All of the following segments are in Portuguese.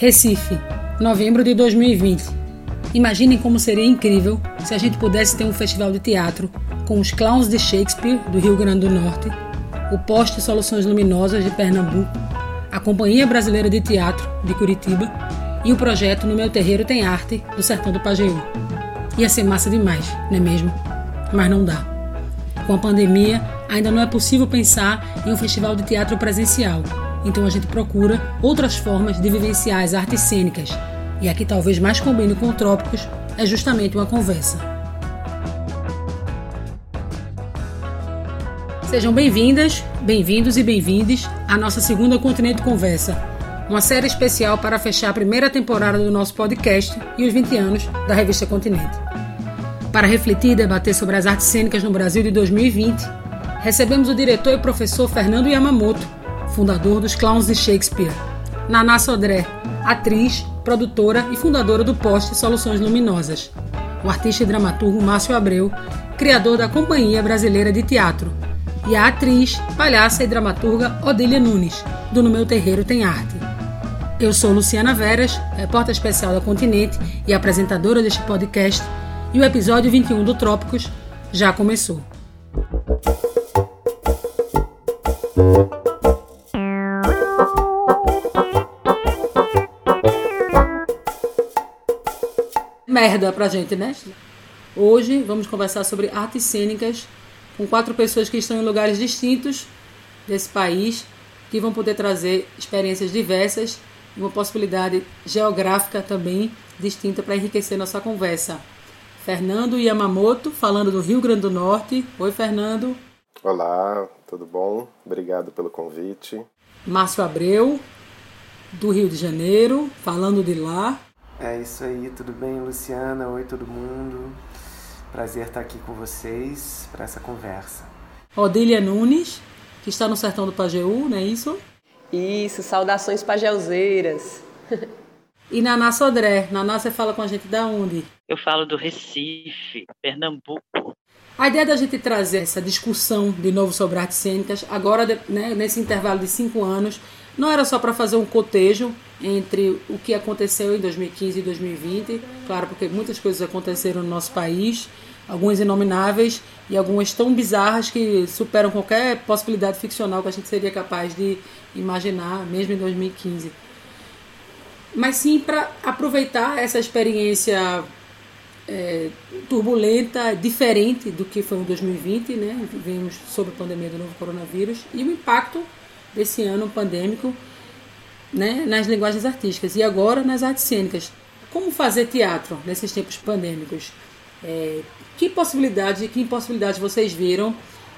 Recife, novembro de 2020. Imaginem como seria incrível se a gente pudesse ter um festival de teatro com os clowns de Shakespeare do Rio Grande do Norte, o Poste Soluções Luminosas de Pernambuco, a Companhia Brasileira de Teatro de Curitiba e o projeto No Meu Terreiro Tem Arte do Sertão do Pajeú. Ia ser massa demais, não é mesmo? Mas não dá. Com a pandemia, ainda não é possível pensar em um festival de teatro presencial então a gente procura outras formas de vivenciar as artes cênicas. E a que talvez mais combine com Trópicos é justamente uma conversa. Sejam bem-vindas, bem-vindos e bem-vindes à nossa segunda Continente Conversa, uma série especial para fechar a primeira temporada do nosso podcast e os 20 anos da revista Continente. Para refletir e debater sobre as artes cênicas no Brasil de 2020, recebemos o diretor e professor Fernando Yamamoto, fundador dos Clowns de Shakespeare. Naná Sodré, atriz, produtora e fundadora do Poste Soluções Luminosas. O artista e dramaturgo Márcio Abreu, criador da Companhia Brasileira de Teatro. E a atriz, palhaça e dramaturga Odília Nunes, do No Meu Terreiro Tem Arte. Eu sou Luciana Veras, repórter especial da Continente e apresentadora deste podcast, e o episódio 21 do Trópicos já começou. Merda pra gente, né? Hoje vamos conversar sobre artes cênicas com quatro pessoas que estão em lugares distintos desse país, que vão poder trazer experiências diversas e uma possibilidade geográfica também distinta para enriquecer nossa conversa. Fernando Yamamoto, falando do Rio Grande do Norte. Oi, Fernando. Olá, tudo bom? Obrigado pelo convite. Márcio Abreu, do Rio de Janeiro, falando de lá. É isso aí, tudo bem, Luciana? Oi, todo mundo. Prazer estar aqui com vocês para essa conversa. Odília Nunes, que está no sertão do Pajeú, não é isso? Isso, saudações pajeuzeiras. e Naná Sodré. Naná, você fala com a gente da onde? Eu falo do Recife, Pernambuco. A ideia da gente trazer essa discussão de novo sobre artes cênicas, agora, né, nesse intervalo de cinco anos, não era só para fazer um cotejo entre o que aconteceu em 2015 e 2020, claro, porque muitas coisas aconteceram no nosso país, algumas inomináveis e algumas tão bizarras que superam qualquer possibilidade ficcional que a gente seria capaz de imaginar, mesmo em 2015. Mas sim para aproveitar essa experiência é, turbulenta, diferente do que foi em 2020, né? Vivemos sob a pandemia do novo coronavírus e o impacto desse ano pandêmico né, nas linguagens artísticas e agora nas artes cênicas. Como fazer teatro nesses tempos pandêmicos? É, que possibilidade, que impossibilidades vocês viram?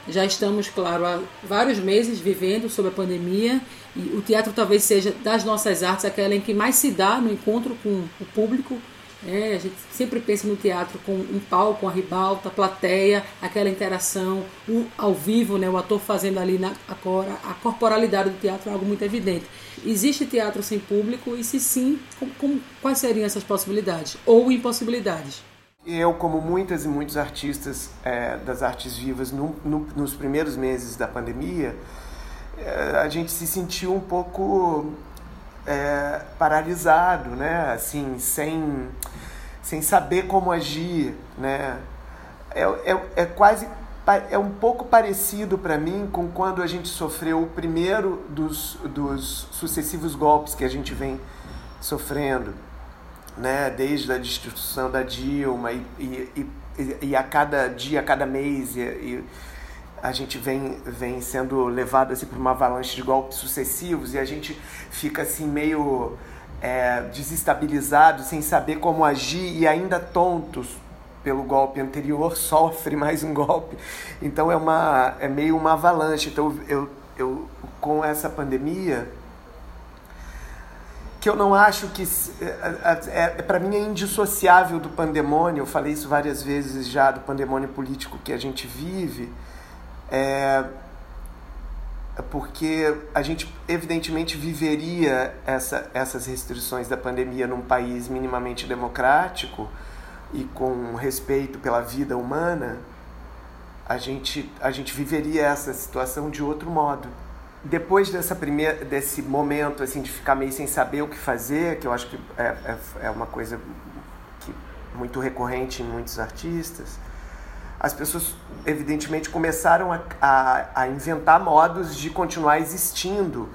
Já estamos, claro, há vários meses vivendo sob a pandemia e o teatro talvez seja das nossas artes aquela em que mais se dá no encontro com o público, é, a gente sempre pensa no teatro com um palco, a ribalta, a plateia, aquela interação, o ao vivo, né, o ator fazendo ali na a, a corporalidade do teatro é algo muito evidente. Existe teatro sem público e se sim, quais seriam essas possibilidades ou impossibilidades? Eu, como muitas e muitos artistas é, das artes vivas, no, no, nos primeiros meses da pandemia, é, a gente se sentiu um pouco é, paralisado, né? Assim, sem, sem saber como agir, né? É, é, é quase é um pouco parecido para mim com quando a gente sofreu o primeiro dos, dos sucessivos golpes que a gente vem sofrendo, né? Desde a destituição da Dilma e, e, e, e a cada dia, a cada mês e, a gente vem, vem sendo levado assim, por uma avalanche de golpes sucessivos e a gente fica assim meio é, desestabilizado, sem saber como agir e ainda tontos pelo golpe anterior, sofre mais um golpe. Então é, uma, é meio uma avalanche. Então eu, eu com essa pandemia, que eu não acho que é, é, é para mim é indissociável do pandemônio. Eu falei isso várias vezes já do pandemônio político que a gente vive é, porque a gente evidentemente viveria essa, essas restrições da pandemia num país minimamente democrático e com respeito pela vida humana, a gente, a gente viveria essa situação de outro modo. depois dessa primeira, desse momento assim de ficar meio sem saber o que fazer, que eu acho que é, é, é uma coisa que, muito recorrente em muitos artistas, as pessoas evidentemente começaram a, a, a inventar modos de continuar existindo,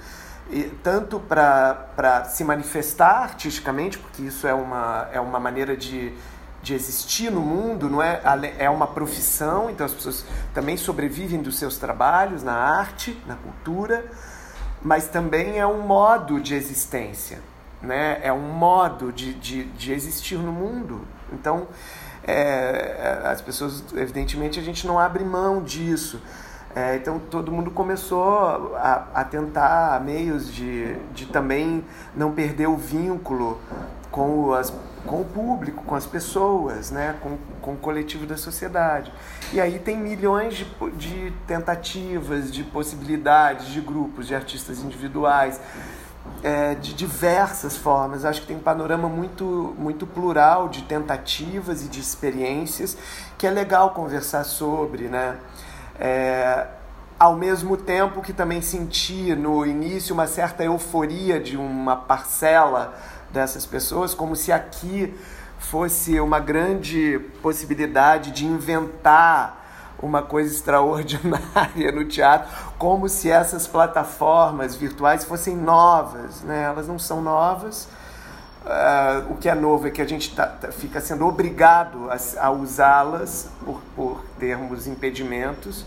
e, tanto para se manifestar artisticamente, porque isso é uma, é uma maneira de, de existir no mundo, não é? É uma profissão, então as pessoas também sobrevivem dos seus trabalhos na arte, na cultura, mas também é um modo de existência, né? É um modo de, de, de existir no mundo. Então, é, as pessoas, evidentemente, a gente não abre mão disso. É, então todo mundo começou a, a, tentar meios de, de também não perder o vínculo com, as, com o público, com as pessoas, né? com, com o coletivo da sociedade. E aí tem milhões de, de tentativas, de possibilidades, de grupos, de artistas individuais, é, de diversas formas. Acho que tem um panorama muito, muito plural de tentativas e de experiências que é legal conversar sobre, né? É, ao mesmo tempo que também senti no início uma certa euforia de uma parcela dessas pessoas, como se aqui fosse uma grande possibilidade de inventar uma coisa extraordinária no teatro, como se essas plataformas virtuais fossem novas, né? Elas não são novas. Uh, o que é novo é que a gente tá, tá, fica sendo obrigado a, a usá-las por, por termos impedimentos.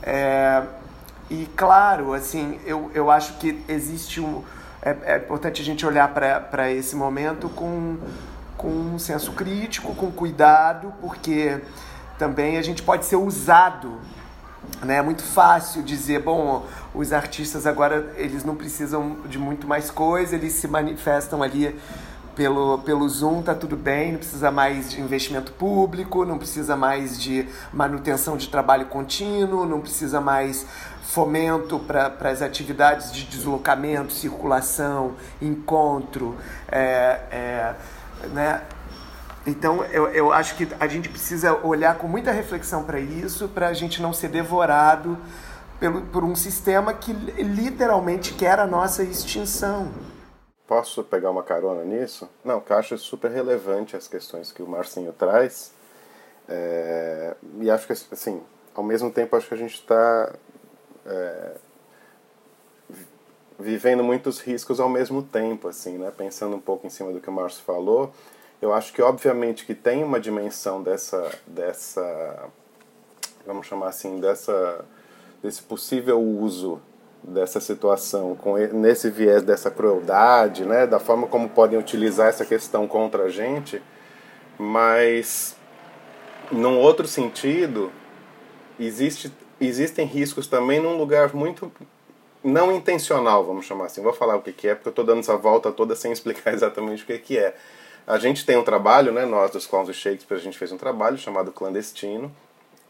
É, e claro, assim, eu, eu acho que existe um. É, é importante a gente olhar para esse momento com, com um senso crítico, com cuidado, porque também a gente pode ser usado. Né? É muito fácil dizer, bom, os artistas agora eles não precisam de muito mais coisa, eles se manifestam ali pelo, pelo Zoom, tá tudo bem, não precisa mais de investimento público, não precisa mais de manutenção de trabalho contínuo, não precisa mais fomento para as atividades de deslocamento, circulação, encontro, é, é, né? Então, eu, eu acho que a gente precisa olhar com muita reflexão para isso, para a gente não ser devorado pelo, por um sistema que literalmente quer a nossa extinção. Posso pegar uma carona nisso? Não, que eu acho super relevante as questões que o Marcinho traz. É, e acho que, assim, ao mesmo tempo, acho que a gente está é, vivendo muitos riscos ao mesmo tempo, assim, né? Pensando um pouco em cima do que o Márcio falou, eu acho que obviamente que tem uma dimensão dessa dessa vamos chamar assim dessa desse possível uso dessa situação com nesse viés dessa crueldade, né, da forma como podem utilizar essa questão contra a gente, mas num outro sentido existe existem riscos também num lugar muito não intencional, vamos chamar assim. Vou falar o que, que é, porque eu estou dando essa volta toda sem explicar exatamente o que, que é. A gente tem um trabalho, né, nós dos Clowns e Shakespeare, a gente fez um trabalho chamado Clandestino,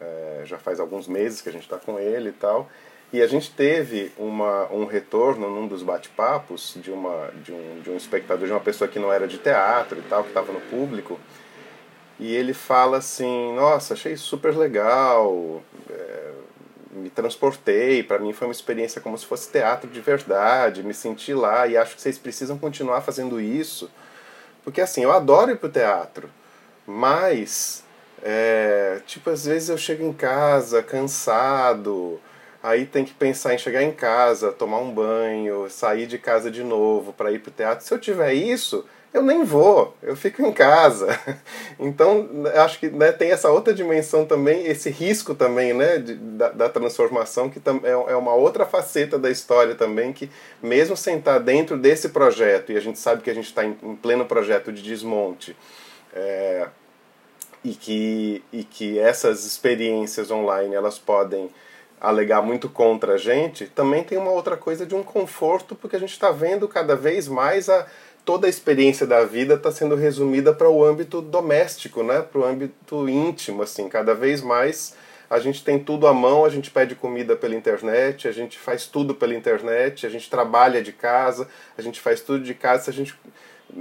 é, já faz alguns meses que a gente está com ele e tal, e a gente teve uma, um retorno num dos bate-papos de, uma, de, um, de um espectador, de uma pessoa que não era de teatro e tal, que estava no público, e ele fala assim, nossa, achei super legal, é, me transportei, para mim foi uma experiência como se fosse teatro de verdade, me senti lá e acho que vocês precisam continuar fazendo isso, porque assim, eu adoro ir pro teatro, mas, é, tipo, às vezes eu chego em casa cansado, aí tem que pensar em chegar em casa, tomar um banho, sair de casa de novo para ir pro teatro. Se eu tiver isso, eu nem vou, eu fico em casa. Então, acho que né, tem essa outra dimensão também, esse risco também né, de, da, da, transformação, que é, é uma outra faceta da história também, que mesmo sem estar dentro desse projeto, e a gente sabe que a gente está em, em, pleno projeto de desmonte, é, e, que, e que essas experiências online elas podem alegar muito contra a gente, também tem uma outra coisa de um conforto, porque a gente está vendo cada vez mais a toda a experiência da vida está sendo resumida para o âmbito doméstico, né? para o âmbito íntimo. Assim, cada vez mais a gente tem tudo à mão, a gente pede comida pela internet, a gente faz tudo pela internet, a gente trabalha de casa, a gente faz tudo de casa. Se a gente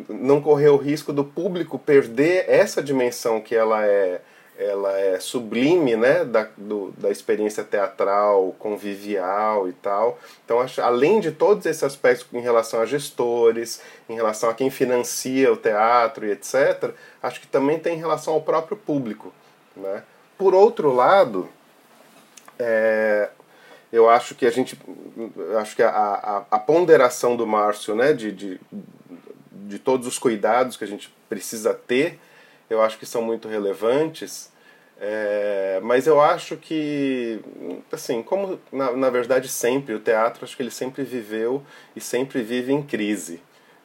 não correr o risco do público perder essa dimensão que ela é ela é sublime né, da, do, da experiência teatral, convivial e tal. Então, acho, além de todos esses aspectos em relação a gestores, em relação a quem financia o teatro e etc., acho que também tem em relação ao próprio público. Né? Por outro lado, é, eu acho que a gente acho que a, a, a ponderação do Márcio né, de, de, de todos os cuidados que a gente precisa ter eu acho que são muito relevantes, é, mas eu acho que, assim, como na, na verdade sempre, o teatro acho que ele sempre viveu e sempre vive em crise,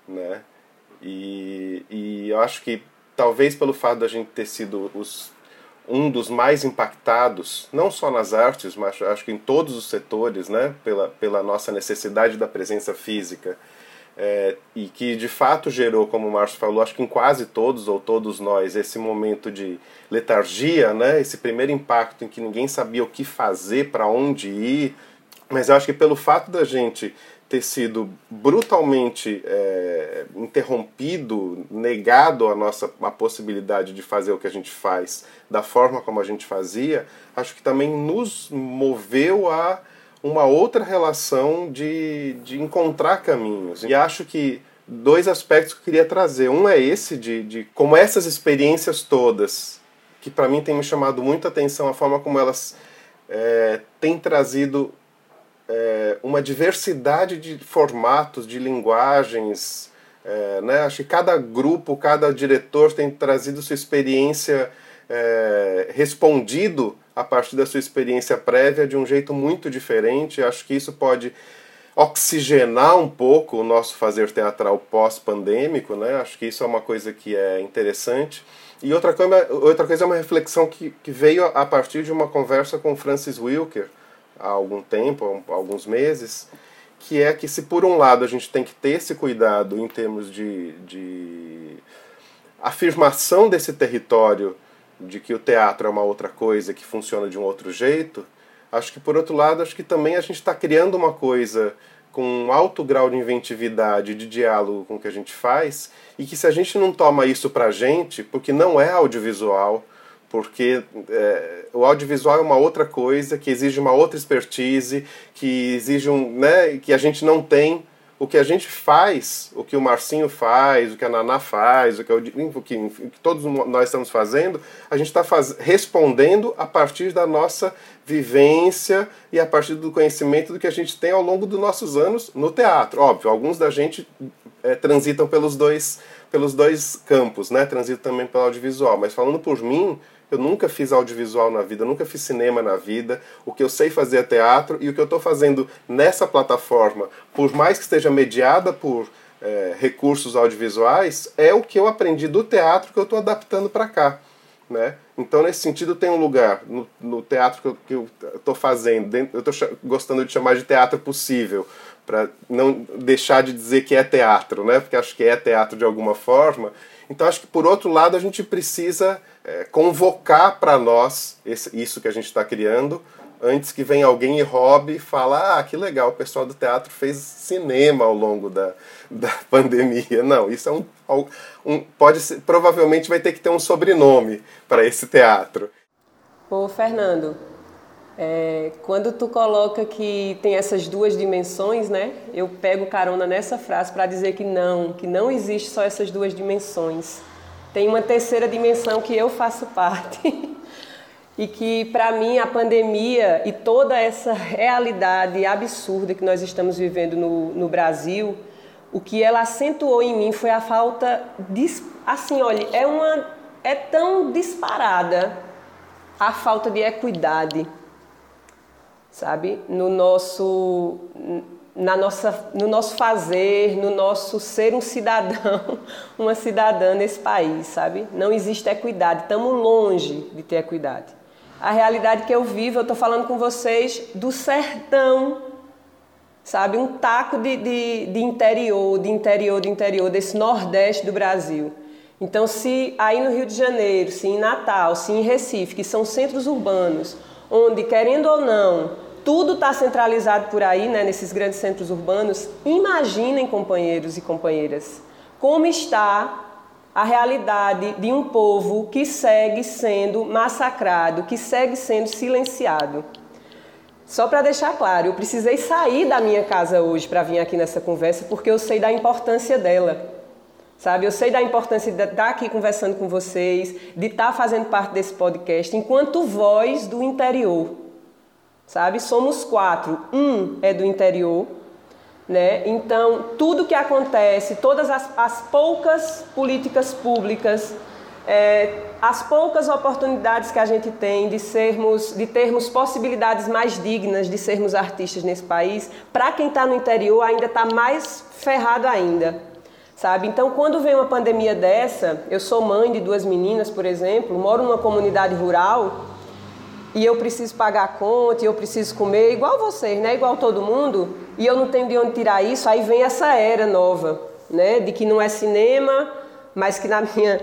né? E, e eu acho que talvez pelo fato da gente ter sido os, um dos mais impactados, não só nas artes, mas acho que em todos os setores, né? Pela, pela nossa necessidade da presença física é, e que de fato gerou, como o Márcio falou, acho que em quase todos ou todos nós, esse momento de letargia, né? esse primeiro impacto em que ninguém sabia o que fazer, para onde ir. Mas eu acho que pelo fato da gente ter sido brutalmente é, interrompido, negado a nossa a possibilidade de fazer o que a gente faz da forma como a gente fazia, acho que também nos moveu a uma outra relação de, de encontrar caminhos. E acho que dois aspectos que eu queria trazer. Um é esse de, de como essas experiências todas, que para mim tem me chamado muita atenção a forma como elas é, têm trazido é, uma diversidade de formatos, de linguagens. É, né? Acho que cada grupo, cada diretor tem trazido sua experiência, é, respondido a partir da sua experiência prévia de um jeito muito diferente. Acho que isso pode oxigenar um pouco o nosso fazer teatral pós-pandêmico, né? Acho que isso é uma coisa que é interessante. E outra coisa, outra coisa é uma reflexão que, que veio a partir de uma conversa com Francis Wilker há algum tempo, há alguns meses, que é que se por um lado a gente tem que ter esse cuidado em termos de, de afirmação desse território de que o teatro é uma outra coisa que funciona de um outro jeito, acho que por outro lado, acho que também a gente está criando uma coisa com um alto grau de inventividade, de diálogo com o que a gente faz, e que se a gente não toma isso para a gente, porque não é audiovisual, porque é, o audiovisual é uma outra coisa, que exige uma outra expertise, que exige um, né, que a gente não tem, o que a gente faz, o que o Marcinho faz, o que a Naná faz, o que, o que, o que todos nós estamos fazendo, a gente está respondendo a partir da nossa vivência e a partir do conhecimento do que a gente tem ao longo dos nossos anos no teatro. Óbvio, alguns da gente é, transitam pelos dois, pelos dois campos, né? transitam também pelo audiovisual, mas falando por mim, eu nunca fiz audiovisual na vida, nunca fiz cinema na vida. O que eu sei fazer é teatro e o que eu estou fazendo nessa plataforma, por mais que esteja mediada por é, recursos audiovisuais, é o que eu aprendi do teatro que eu estou adaptando para cá. Né? Então, nesse sentido, tem um lugar no, no teatro que eu estou fazendo, eu estou gostando de chamar de teatro possível, para não deixar de dizer que é teatro, né? porque acho que é teatro de alguma forma. Então, acho que, por outro lado, a gente precisa é, convocar para nós esse, isso que a gente está criando, antes que venha alguém e roube e fala, ah, que legal, o pessoal do teatro fez cinema ao longo da, da pandemia. Não, isso é um, um pode ser, provavelmente vai ter que ter um sobrenome para esse teatro. Ô, Fernando, é, quando tu coloca que tem essas duas dimensões, né? Eu pego carona nessa frase para dizer que não, que não existe só essas duas dimensões tem uma terceira dimensão que eu faço parte. e que, para mim, a pandemia e toda essa realidade absurda que nós estamos vivendo no, no Brasil, o que ela acentuou em mim foi a falta de. Assim, olha, é, uma, é tão disparada a falta de equidade, sabe? No nosso na nossa, no nosso fazer, no nosso ser um cidadão, uma cidadã nesse país, sabe? Não existe equidade, estamos longe de ter equidade. A realidade que eu vivo, eu estou falando com vocês do sertão, sabe? Um taco de, de, de interior, de interior, de interior, desse nordeste do Brasil. Então, se aí no Rio de Janeiro, se em Natal, se em Recife, que são centros urbanos, onde, querendo ou não, tudo está centralizado por aí, né, nesses grandes centros urbanos. Imaginem, companheiros e companheiras, como está a realidade de um povo que segue sendo massacrado, que segue sendo silenciado. Só para deixar claro, eu precisei sair da minha casa hoje para vir aqui nessa conversa porque eu sei da importância dela. Sabe, eu sei da importância de estar aqui conversando com vocês, de estar fazendo parte desse podcast, enquanto voz do interior. Sabe, somos quatro. Um é do interior, né? Então, tudo que acontece, todas as, as poucas políticas públicas, é, as poucas oportunidades que a gente tem de sermos, de termos possibilidades mais dignas de sermos artistas nesse país, para quem está no interior ainda está mais ferrado ainda, sabe? Então, quando vem uma pandemia dessa, eu sou mãe de duas meninas, por exemplo, moro numa comunidade rural e eu preciso pagar a conta, e eu preciso comer, igual vocês, né? Igual todo mundo, e eu não tenho de onde tirar isso, aí vem essa era nova, né? De que não é cinema, mas que na minha,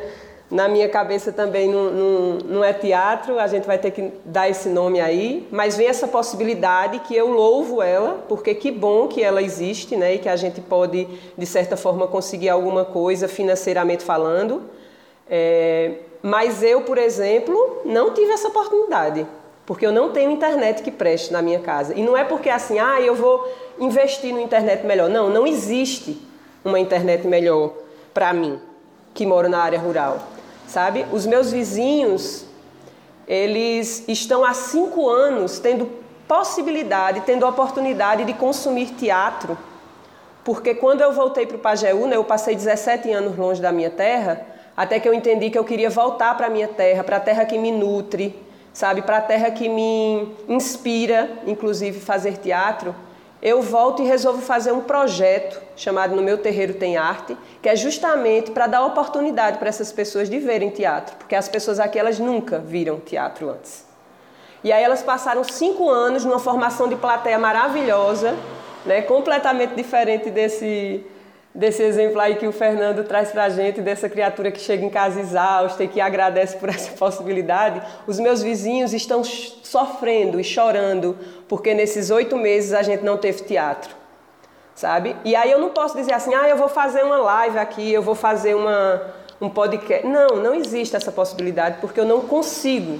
na minha cabeça também não, não, não é teatro, a gente vai ter que dar esse nome aí, mas vem essa possibilidade que eu louvo ela, porque que bom que ela existe, né? E que a gente pode, de certa forma, conseguir alguma coisa financeiramente falando. É, mas eu, por exemplo, não tive essa oportunidade, porque eu não tenho internet que preste na minha casa. E não é porque assim, ah, eu vou investir no internet melhor. Não, não existe uma internet melhor para mim, que moro na área rural. Sabe? Os meus vizinhos, eles estão há cinco anos tendo possibilidade, tendo oportunidade de consumir teatro. Porque quando eu voltei para o Pajeú, né, eu passei 17 anos longe da minha terra, até que eu entendi que eu queria voltar para a minha terra, para a terra que me nutre, sabe, para a terra que me inspira, inclusive fazer teatro. Eu volto e resolvo fazer um projeto chamado No Meu Terreiro Tem Arte, que é justamente para dar oportunidade para essas pessoas de verem teatro, porque as pessoas aqui elas nunca viram teatro antes. E aí elas passaram cinco anos numa formação de plateia maravilhosa, né, completamente diferente desse desse exemplo aí que o Fernando traz para a gente, dessa criatura que chega em casa exausta e que agradece por essa possibilidade, os meus vizinhos estão sofrendo e chorando porque nesses oito meses a gente não teve teatro, sabe? E aí eu não posso dizer assim, ah, eu vou fazer uma live aqui, eu vou fazer uma, um podcast. Não, não existe essa possibilidade porque eu não consigo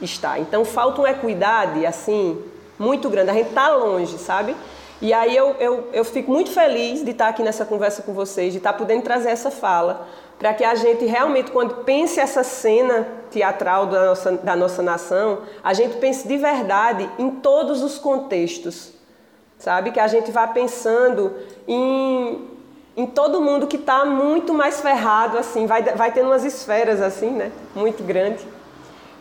estar. Então falta uma equidade, assim, muito grande. A gente está longe, sabe? E aí eu, eu, eu fico muito feliz de estar aqui nessa conversa com vocês, de estar podendo trazer essa fala, para que a gente realmente, quando pense essa cena teatral da nossa, da nossa nação, a gente pense de verdade em todos os contextos, sabe? Que a gente vá pensando em, em todo mundo que está muito mais ferrado, assim, vai, vai tendo umas esferas, assim, né? Muito grande.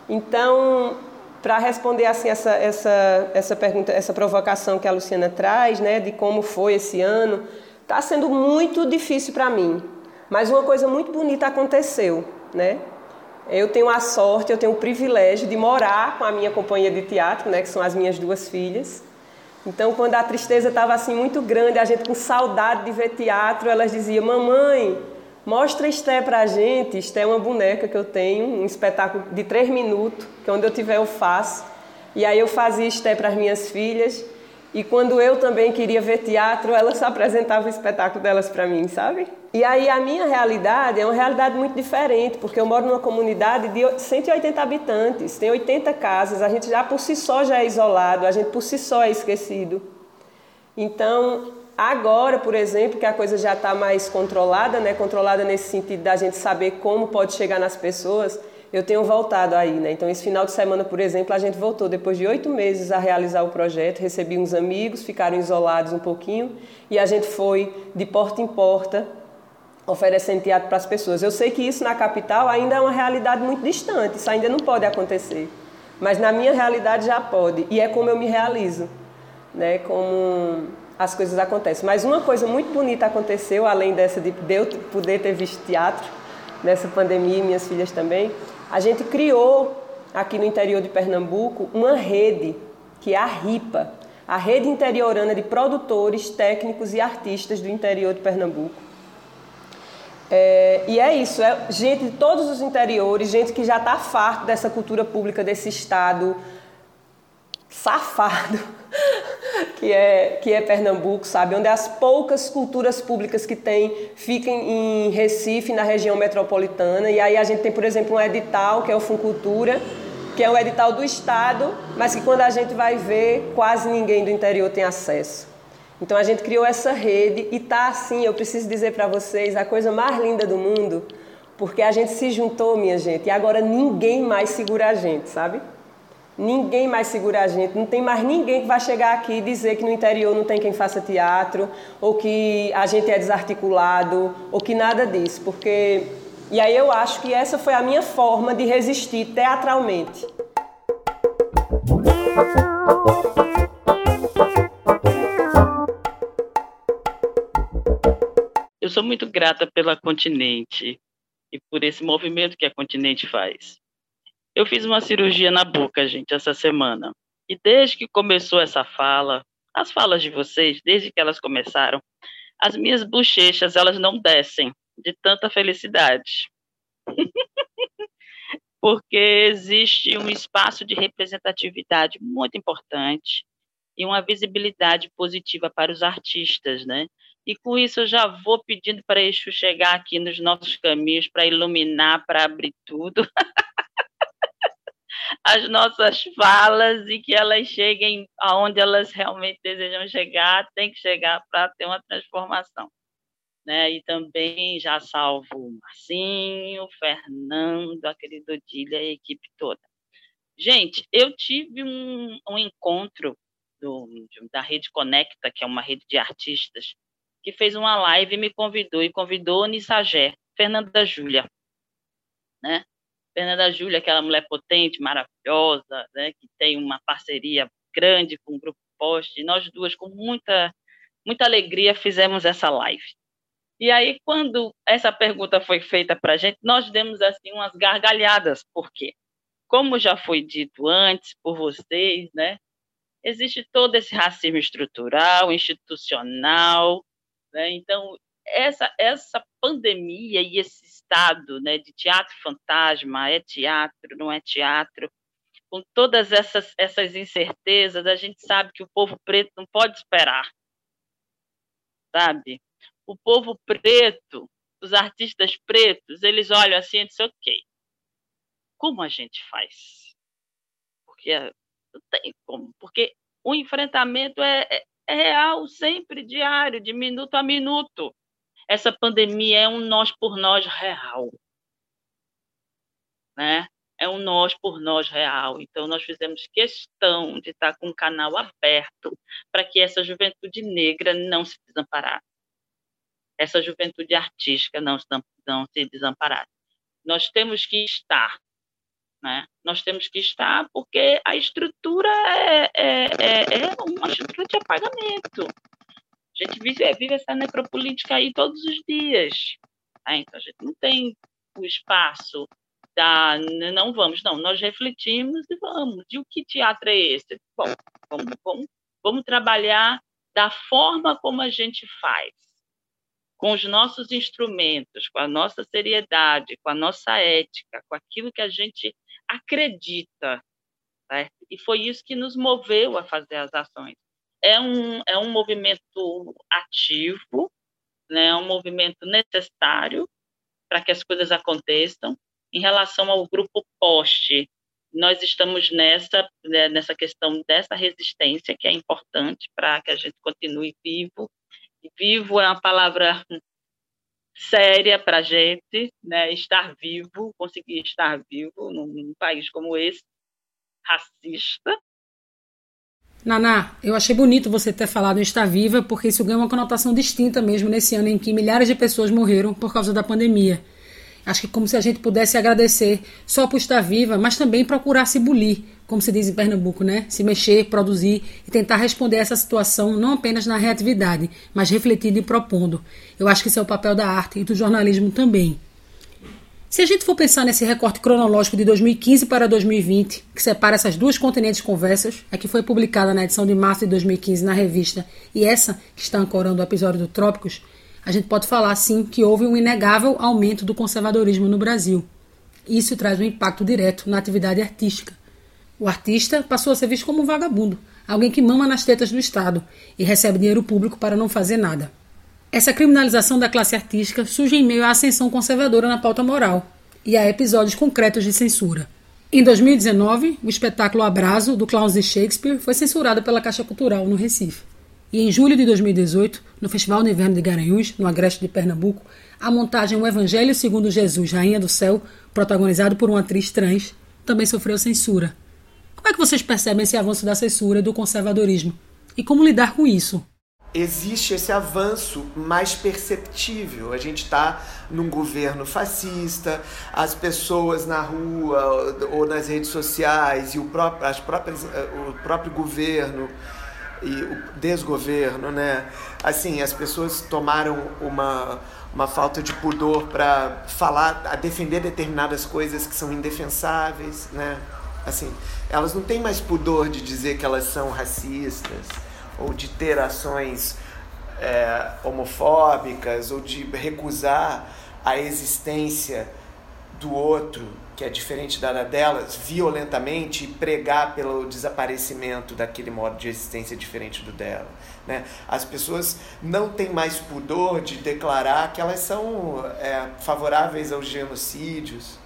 Então, para responder assim essa, essa, essa pergunta, essa provocação que a Luciana traz, né, de como foi esse ano, está sendo muito difícil para mim. Mas uma coisa muito bonita aconteceu, né? Eu tenho a sorte, eu tenho o privilégio de morar com a minha companhia de teatro, né, que são as minhas duas filhas. Então, quando a tristeza estava assim muito grande, a gente com saudade de ver teatro, elas diziam: "Mamãe, Mostra Esté pra gente. Esté é uma boneca que eu tenho, um espetáculo de três minutos, que onde eu tiver eu faço. E aí eu fazia Esté para as minhas filhas. E quando eu também queria ver teatro, elas apresentavam o espetáculo delas para mim, sabe? E aí a minha realidade é uma realidade muito diferente, porque eu moro numa comunidade de 180 habitantes, tem 80 casas, a gente já por si só já é isolado, a gente por si só é esquecido. Então, Agora, por exemplo, que a coisa já está mais controlada, né? controlada nesse sentido da gente saber como pode chegar nas pessoas, eu tenho voltado aí. Né? Então, esse final de semana, por exemplo, a gente voltou depois de oito meses a realizar o projeto, recebi uns amigos, ficaram isolados um pouquinho e a gente foi de porta em porta oferecendo teatro para as pessoas. Eu sei que isso na capital ainda é uma realidade muito distante, isso ainda não pode acontecer. Mas na minha realidade já pode, e é como eu me realizo, né? Como as coisas acontecem. Mas uma coisa muito bonita aconteceu, além dessa de eu poder ter visto teatro nessa pandemia minhas filhas também. A gente criou aqui no interior de Pernambuco uma rede, que é a RIPA, a Rede Interiorana de Produtores, Técnicos e Artistas do interior de Pernambuco. É, e é isso, é gente de todos os interiores, gente que já está farto dessa cultura pública desse Estado safado que é, que é Pernambuco, sabe? Onde as poucas culturas públicas que tem fiquem em Recife, na região metropolitana. E aí a gente tem, por exemplo, um edital, que é o Funcultura, que é um edital do Estado, mas que quando a gente vai ver, quase ninguém do interior tem acesso. Então a gente criou essa rede e tá assim, eu preciso dizer para vocês, a coisa mais linda do mundo, porque a gente se juntou, minha gente, e agora ninguém mais segura a gente, sabe? Ninguém mais segura a gente, não tem mais ninguém que vai chegar aqui e dizer que no interior não tem quem faça teatro, ou que a gente é desarticulado, ou que nada disso, porque. E aí eu acho que essa foi a minha forma de resistir teatralmente. Eu sou muito grata pela Continente e por esse movimento que a Continente faz. Eu fiz uma cirurgia na boca, gente, essa semana. E desde que começou essa fala, as falas de vocês, desde que elas começaram, as minhas bochechas, elas não descem de tanta felicidade. Porque existe um espaço de representatividade muito importante e uma visibilidade positiva para os artistas, né? E com isso eu já vou pedindo para Exu chegar aqui nos nossos caminhos para iluminar, para abrir tudo. as nossas falas e que elas cheguem aonde elas realmente desejam chegar, tem que chegar para ter uma transformação. Né? E também já salvo Marcinho, Fernando, a querida Odília e a equipe toda. Gente, eu tive um, um encontro do, da Rede Conecta, que é uma rede de artistas, que fez uma live e me convidou, e convidou Nissagé, Fernanda Júlia, né? Fernanda Júlia, aquela mulher potente, maravilhosa, né, que tem uma parceria grande com o Grupo Post, e nós duas, com muita, muita alegria, fizemos essa live. E aí, quando essa pergunta foi feita para a gente, nós demos assim umas gargalhadas, por quê? Como já foi dito antes por vocês, né? Existe todo esse racismo estrutural, institucional, né? Então, essa, essa pandemia e esse estado né, de teatro fantasma, é teatro, não é teatro, com todas essas, essas incertezas, a gente sabe que o povo preto não pode esperar, sabe? O povo preto, os artistas pretos, eles olham assim e dizem, ok, como a gente faz? Porque não tem como, porque o enfrentamento é, é, é real, sempre diário, de minuto a minuto essa pandemia é um nós por nós real. Né? É um nós por nós real. Então, nós fizemos questão de estar com o canal aberto para que essa juventude negra não se desamparasse. Essa juventude artística não, não se desamparasse. Nós temos que estar né? Nós temos que estar porque a estrutura é, é, é, é, uma estrutura de apagamento. A gente vive, vive essa necropolítica aí todos os dias. Tá? Então, a gente não tem o espaço da não vamos, não, nós refletimos e vamos. E o que teatro é esse? Bom, vamos, vamos, vamos trabalhar da forma como a gente faz, com os nossos instrumentos, com a nossa seriedade, com a nossa ética, com aquilo que a gente acredita. Certo? E foi isso que nos moveu a fazer as ações é um, é um movimento ativo, né? é um movimento necessário para que as coisas aconteçam. Em relação ao grupo POST, nós estamos nessa, né, nessa questão dessa resistência, que é importante para que a gente continue vivo. Vivo é uma palavra séria para a gente, né? estar vivo, conseguir estar vivo num, num país como esse, racista, Naná, eu achei bonito você ter falado em estar viva, porque isso ganha uma conotação distinta mesmo nesse ano em que milhares de pessoas morreram por causa da pandemia. Acho que como se a gente pudesse agradecer só por estar viva, mas também procurar se bulir, como se diz em Pernambuco, né? Se mexer, produzir e tentar responder essa situação não apenas na reatividade, mas refletindo e propondo. Eu acho que esse é o papel da arte e do jornalismo também. Se a gente for pensar nesse recorte cronológico de 2015 para 2020, que separa essas duas continentes conversas, a que foi publicada na edição de março de 2015 na revista e essa que está ancorando o episódio do Trópicos, a gente pode falar sim que houve um inegável aumento do conservadorismo no Brasil. Isso traz um impacto direto na atividade artística. O artista passou a ser visto como um vagabundo, alguém que mama nas tetas do Estado e recebe dinheiro público para não fazer nada. Essa criminalização da classe artística surge em meio à ascensão conservadora na pauta moral e a episódios concretos de censura. Em 2019, o espetáculo Abraço, do Clowns de Shakespeare, foi censurado pela Caixa Cultural no Recife. E em julho de 2018, no Festival de Inverno de Garanhuns, no Agreste de Pernambuco, a montagem O Evangelho segundo Jesus, Rainha do Céu, protagonizado por uma atriz trans, também sofreu censura. Como é que vocês percebem esse avanço da censura e do conservadorismo? E como lidar com isso? Existe esse avanço mais perceptível. A gente está num governo fascista, as pessoas na rua ou nas redes sociais e o próprio, as próprias, eh, o próprio governo e o desgoverno, né? Assim, as pessoas tomaram uma uma falta de pudor para falar, a defender determinadas coisas que são indefensáveis, né? Assim, elas não têm mais pudor de dizer que elas são racistas ou de ter ações é, homofóbicas ou de recusar a existência do outro que é diferente da delas violentamente e pregar pelo desaparecimento daquele modo de existência diferente do dela. Né? As pessoas não têm mais pudor de declarar que elas são é, favoráveis aos genocídios.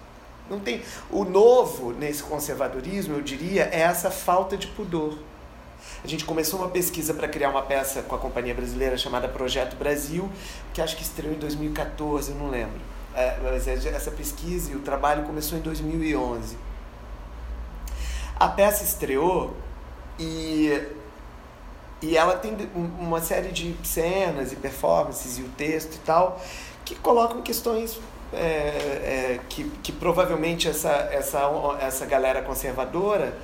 Não tem. O novo nesse conservadorismo, eu diria, é essa falta de pudor. A gente começou uma pesquisa para criar uma peça com a companhia brasileira chamada Projeto Brasil, que acho que estreou em 2014, eu não lembro. É, mas é, essa pesquisa e o trabalho começou em 2011. A peça estreou e, e ela tem uma série de cenas e performances e o texto e tal que colocam questões é, é, que, que provavelmente essa, essa, essa galera conservadora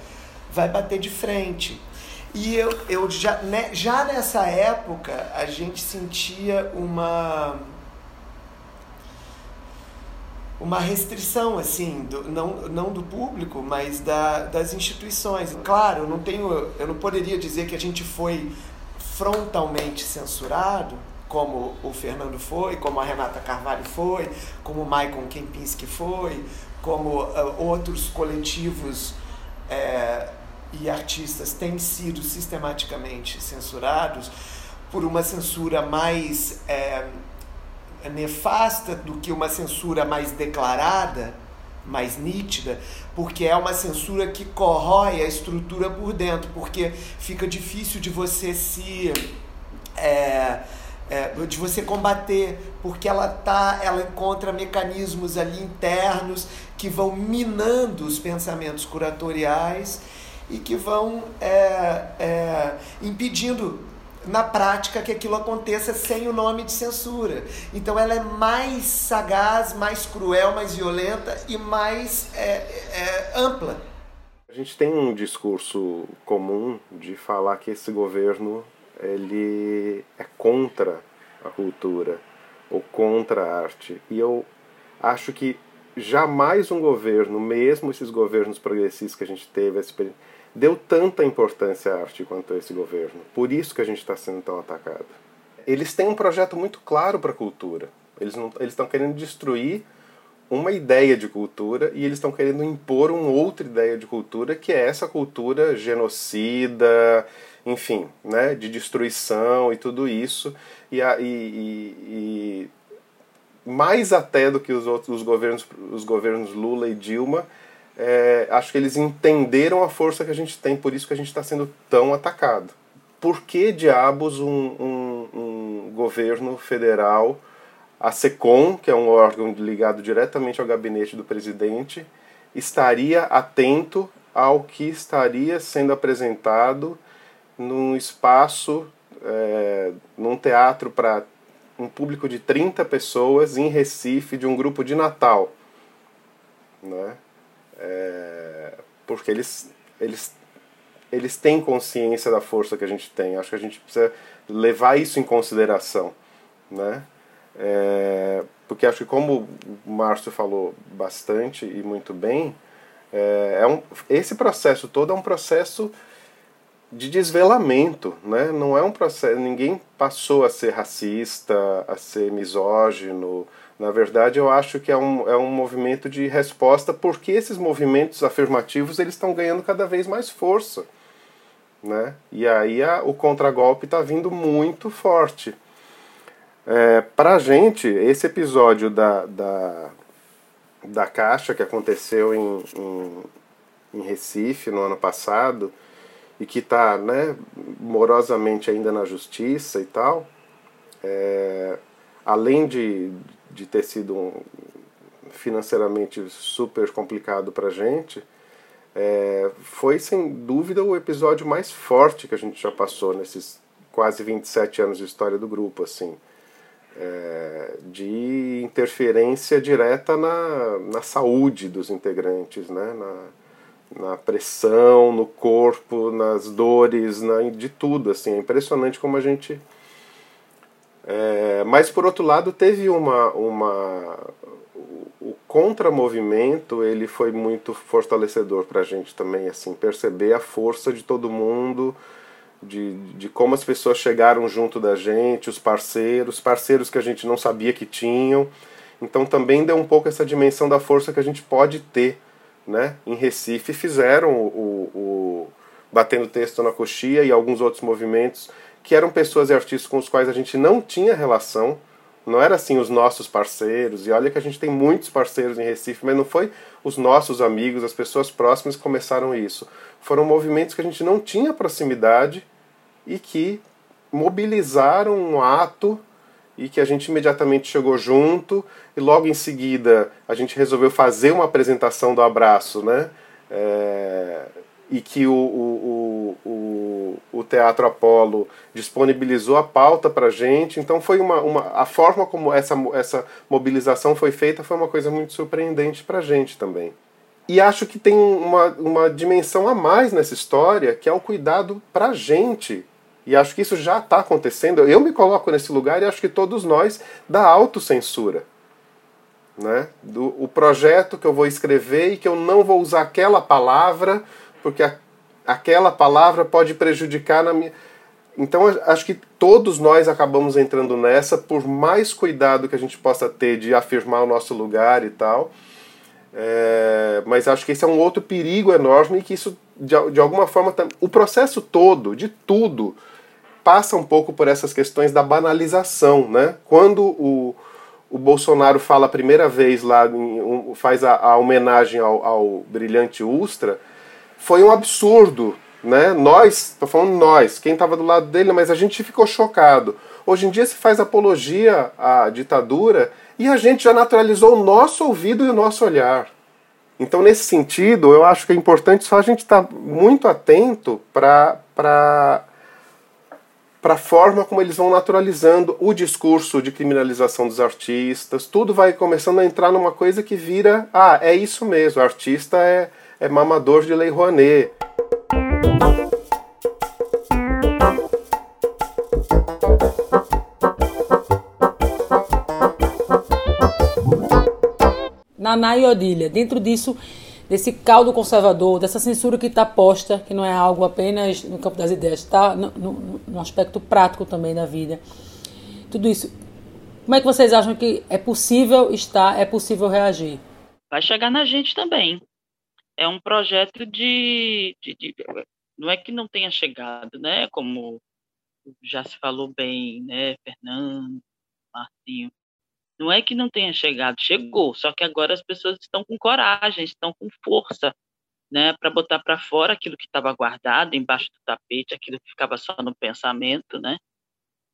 vai bater de frente. E eu, eu já, né, já nessa época a gente sentia uma uma restrição assim do, não, não do público mas da, das instituições. Claro eu não tenho eu não poderia dizer que a gente foi frontalmente censurado como o Fernando foi como a Renata Carvalho foi como o Michael Kempinski foi como uh, outros coletivos é, e artistas têm sido sistematicamente censurados por uma censura mais é, nefasta do que uma censura mais declarada, mais nítida, porque é uma censura que corrói a estrutura por dentro, porque fica difícil de você se é, é, de você combater, porque ela tá, ela encontra mecanismos ali internos que vão minando os pensamentos curatoriais e que vão é, é, impedindo na prática que aquilo aconteça sem o nome de censura. Então ela é mais sagaz, mais cruel, mais violenta e mais é, é, ampla. A gente tem um discurso comum de falar que esse governo ele é contra a cultura ou contra a arte. E eu acho que jamais um governo, mesmo esses governos progressistas que a gente teve, deu tanta importância à arte quanto esse governo. Por isso que a gente está sendo tão atacado. Eles têm um projeto muito claro para a cultura. Eles estão querendo destruir uma ideia de cultura e eles estão querendo impor uma outra ideia de cultura que é essa cultura genocida, enfim, né, de destruição e tudo isso. E, e, e, e mais até do que os outros os governos, os governos Lula e Dilma, é, acho que eles entenderam a força que a gente tem, por isso que a gente está sendo tão atacado. Por que diabos um, um, um, governo federal, a SECOM, que é um órgão ligado diretamente ao gabinete do presidente, estaria atento ao que estaria sendo apresentado num espaço, é, num teatro para um público de 30 pessoas em Recife, de um grupo de Natal? Né? É, porque eles, eles, eles têm consciência da força que a gente tem. Acho que a gente precisa levar isso em consideração. Né? É, porque acho que, como o Márcio falou bastante e muito bem, é, é um, esse processo todo é um processo de desvelamento, né? Não é um processo. Ninguém passou a ser racista, a ser misógino, na verdade, eu acho que é um, é um movimento de resposta porque esses movimentos afirmativos eles estão ganhando cada vez mais força. né? E aí a, o contragolpe está vindo muito forte. É, Para a gente, esse episódio da, da, da Caixa que aconteceu em, em, em Recife no ano passado e que está né, morosamente ainda na justiça e tal, é, além de, de ter sido um, financeiramente super complicado para a gente, é, foi sem dúvida o episódio mais forte que a gente já passou nesses quase 27 anos de história do grupo, assim, é, de interferência direta na, na saúde dos integrantes, né, na, na pressão, no corpo, nas dores, na, de tudo, assim, é impressionante como a gente é, mas por outro lado teve uma, uma o contramovimento ele foi muito fortalecedor para a gente também assim perceber a força de todo mundo de, de como as pessoas chegaram junto da gente os parceiros parceiros que a gente não sabia que tinham. Então também deu um pouco essa dimensão da força que a gente pode ter né em Recife fizeram o, o, batendo texto na coxia e alguns outros movimentos que eram pessoas e artistas com os quais a gente não tinha relação, não era assim os nossos parceiros, e olha que a gente tem muitos parceiros em Recife, mas não foi os nossos amigos, as pessoas próximas que começaram isso. Foram movimentos que a gente não tinha proximidade e que mobilizaram um ato e que a gente imediatamente chegou junto e logo em seguida a gente resolveu fazer uma apresentação do abraço, né? É, e que o, o, o, o, Teatro Apolo disponibilizou a pauta para a gente. Então foi uma, uma a forma como essa, essa mobilização foi feita foi uma coisa muito surpreendente para a gente também. E acho que tem uma, uma dimensão a mais nessa história, que é o cuidado para a gente. E acho que isso já está acontecendo. Eu me coloco nesse lugar e acho que todos nós da autocensura. Né? Do, o projeto que eu vou escrever e que eu não vou usar aquela palavra porque a, aquela palavra pode prejudicar na minha. Então acho que todos nós acabamos entrando nessa, por mais cuidado que a gente possa ter de afirmar o nosso lugar e tal. É, mas acho que esse é um outro perigo enorme e que isso, de, de alguma forma, o processo todo, de tudo, passa um pouco por essas questões da banalização. Né? Quando o, o Bolsonaro fala a primeira vez lá, faz a, a homenagem ao, ao brilhante Ustra, foi um absurdo, né? Nós, tô falando nós, quem estava do lado dele, mas a gente ficou chocado. Hoje em dia se faz apologia à ditadura e a gente já naturalizou o nosso ouvido e o nosso olhar. Então, nesse sentido, eu acho que é importante só a gente estar tá muito atento para para a forma como eles vão naturalizando o discurso de criminalização dos artistas. Tudo vai começando a entrar numa coisa que vira, ah, é isso mesmo, artista é, é mamador de Lei Rouanet. Naná e Odília, dentro disso, desse caldo conservador, dessa censura que está posta, que não é algo apenas no campo das ideias, está no, no, no aspecto prático também da vida. Tudo isso, como é que vocês acham que é possível estar, é possível reagir? Vai chegar na gente também é um projeto de, de, de, não é que não tenha chegado, né? Como já se falou bem, né, Fernando, Martinho, não é que não tenha chegado, chegou, só que agora as pessoas estão com coragem, estão com força, né, para botar para fora aquilo que estava guardado embaixo do tapete, aquilo que ficava só no pensamento, né?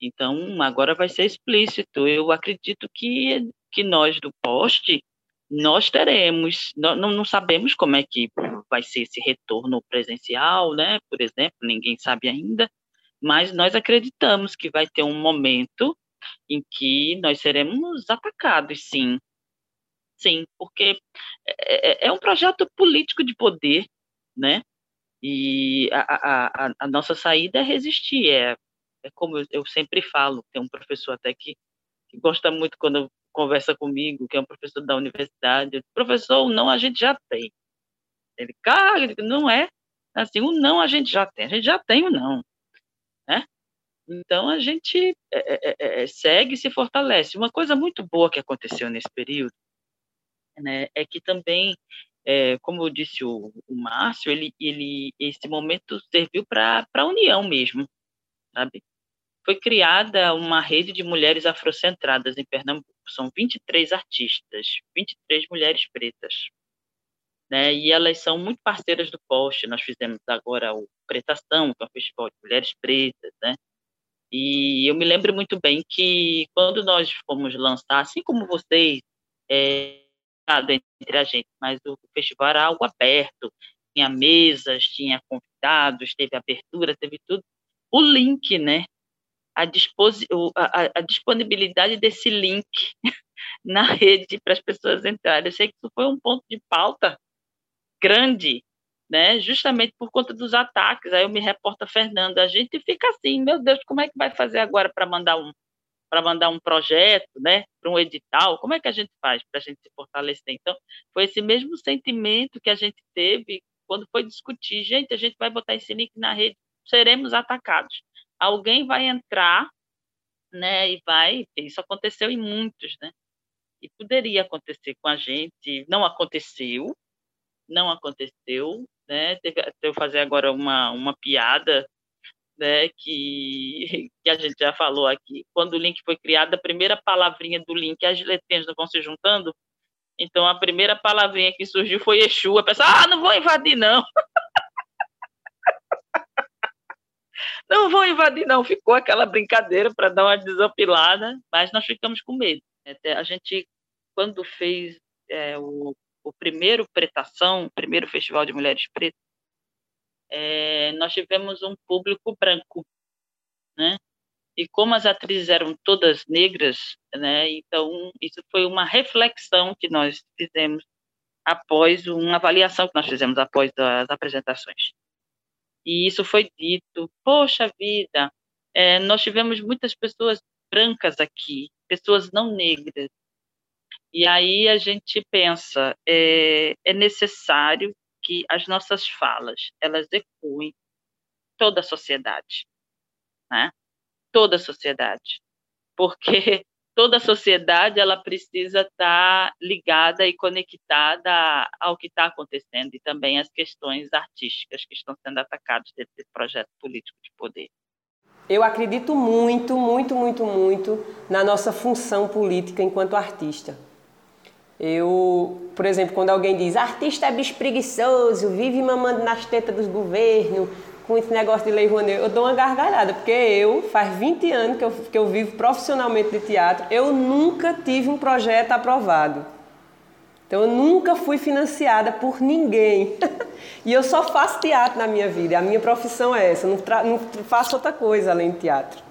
Então, agora vai ser explícito. Eu acredito que que nós do poste nós teremos, não, não sabemos como é que vai ser esse retorno presencial, né? Por exemplo, ninguém sabe ainda, mas nós acreditamos que vai ter um momento em que nós seremos atacados, sim. Sim, porque é, é, é um projeto político de poder, né? E a, a, a nossa saída é resistir, é, é como eu, sempre falo, tem um professor até que, que gosta muito quando conversa comigo, que é um professor da universidade, professor, não a gente já tem. Ele, cara, não é assim, o não a gente já tem, a gente já tem o não, né? Então a gente é, é, é, é segue e se fortalece. Uma coisa muito boa que aconteceu nesse período né, é que também é, como disse o, o Márcio, ele, ele, esse momento serviu para a união mesmo, sabe? Foi criada uma rede de mulheres afrocentradas em Pernambuco. São 23 artistas, 23 mulheres pretas. Né? E elas são muito parceiras do Post. Nós fizemos agora o Pretação, que é um festival de mulheres pretas, né? E eu me lembro muito bem que quando nós fomos lançar, assim como vocês, é, entre a gente, mas o festival era algo aberto, tinha mesas, tinha convidados, teve abertura, teve tudo. O link, né? A, a, a disponibilidade desse link na rede para as pessoas entrarem. Eu sei que isso foi um ponto de pauta grande, né? Justamente por conta dos ataques. Aí eu me reporta Fernando, a gente fica assim, meu Deus, como é que vai fazer agora para mandar um para mandar um projeto, né, para um edital, como é que a gente faz para a gente se fortalecer? Então, foi esse mesmo sentimento que a gente teve quando foi discutir, gente, a gente vai botar esse link na rede, seremos atacados. Alguém vai entrar, né, e vai, isso aconteceu em muitos, né? E poderia acontecer com a gente, não aconteceu, não aconteceu, né? Teve, eu fazer agora uma, uma piada né, que, que a gente já falou aqui. Quando o link foi criado, a primeira palavrinha do link, as letrinhas não vão se juntando. Então, a primeira palavrinha que surgiu foi Exu. A pessoa, ah, não vou invadir, não. não vou invadir, não. Ficou aquela brincadeira para dar uma desopilada, mas nós ficamos com medo. A gente, quando fez é, o, o primeiro Pretação, o primeiro Festival de Mulheres Pretas, é, nós tivemos um público branco, né? E como as atrizes eram todas negras, né? Então isso foi uma reflexão que nós fizemos após uma avaliação que nós fizemos após as apresentações. E isso foi dito, poxa vida, é, nós tivemos muitas pessoas brancas aqui, pessoas não negras. E aí a gente pensa, é, é necessário que as nossas falas elas ecoem toda a sociedade, né? Toda a sociedade, porque toda a sociedade ela precisa estar ligada e conectada ao que está acontecendo e também às questões artísticas que estão sendo atacadas dentro desse projeto político de poder. Eu acredito muito, muito, muito, muito na nossa função política enquanto artista. Eu, por exemplo, quando alguém diz artista é bicho preguiçoso, vive mamando nas tetas dos governos, com esse negócio de lei Rouanet, eu dou uma gargalhada, porque eu, faz 20 anos que eu, que eu vivo profissionalmente de teatro, eu nunca tive um projeto aprovado. Então eu nunca fui financiada por ninguém. e eu só faço teatro na minha vida, a minha profissão é essa, não, não faço outra coisa além de teatro.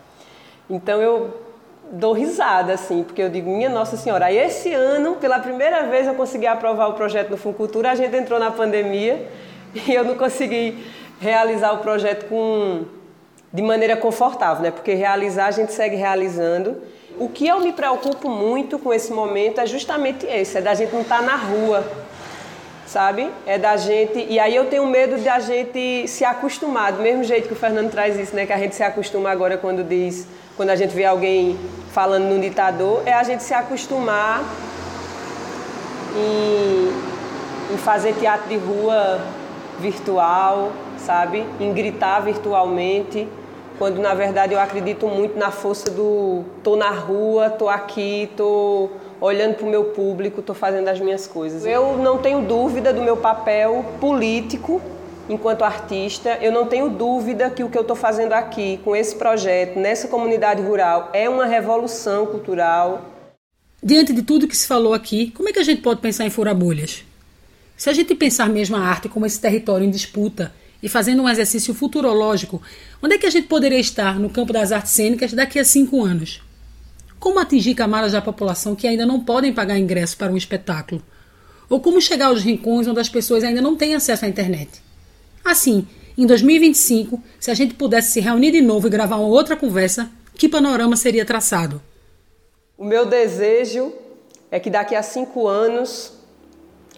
Então eu dou risada, assim, porque eu digo, minha Nossa Senhora, aí esse ano, pela primeira vez, eu consegui aprovar o projeto no Funcultura, a gente entrou na pandemia e eu não consegui realizar o projeto com, de maneira confortável, né? Porque realizar a gente segue realizando. O que eu me preocupo muito com esse momento é justamente esse, é da gente não estar tá na rua, sabe? É da gente. E aí eu tenho medo de a gente se acostumar, do mesmo jeito que o Fernando traz isso, né? Que a gente se acostuma agora quando diz quando a gente vê alguém falando num ditador, é a gente se acostumar em, em fazer teatro de rua virtual, sabe? Em gritar virtualmente, quando na verdade eu acredito muito na força do tô na rua, tô aqui, tô olhando para o meu público, tô fazendo as minhas coisas. Eu não tenho dúvida do meu papel político enquanto artista, eu não tenho dúvida que o que eu estou fazendo aqui, com esse projeto, nessa comunidade rural, é uma revolução cultural. Diante de tudo que se falou aqui, como é que a gente pode pensar em furar bolhas? Se a gente pensar mesmo a arte como esse território em disputa e fazendo um exercício futurológico, onde é que a gente poderia estar no campo das artes cênicas daqui a cinco anos? Como atingir camadas da população que ainda não podem pagar ingresso para um espetáculo? Ou como chegar aos rincões onde as pessoas ainda não têm acesso à internet? Assim, em 2025, se a gente pudesse se reunir de novo e gravar uma outra conversa, que panorama seria traçado? O meu desejo é que daqui a cinco anos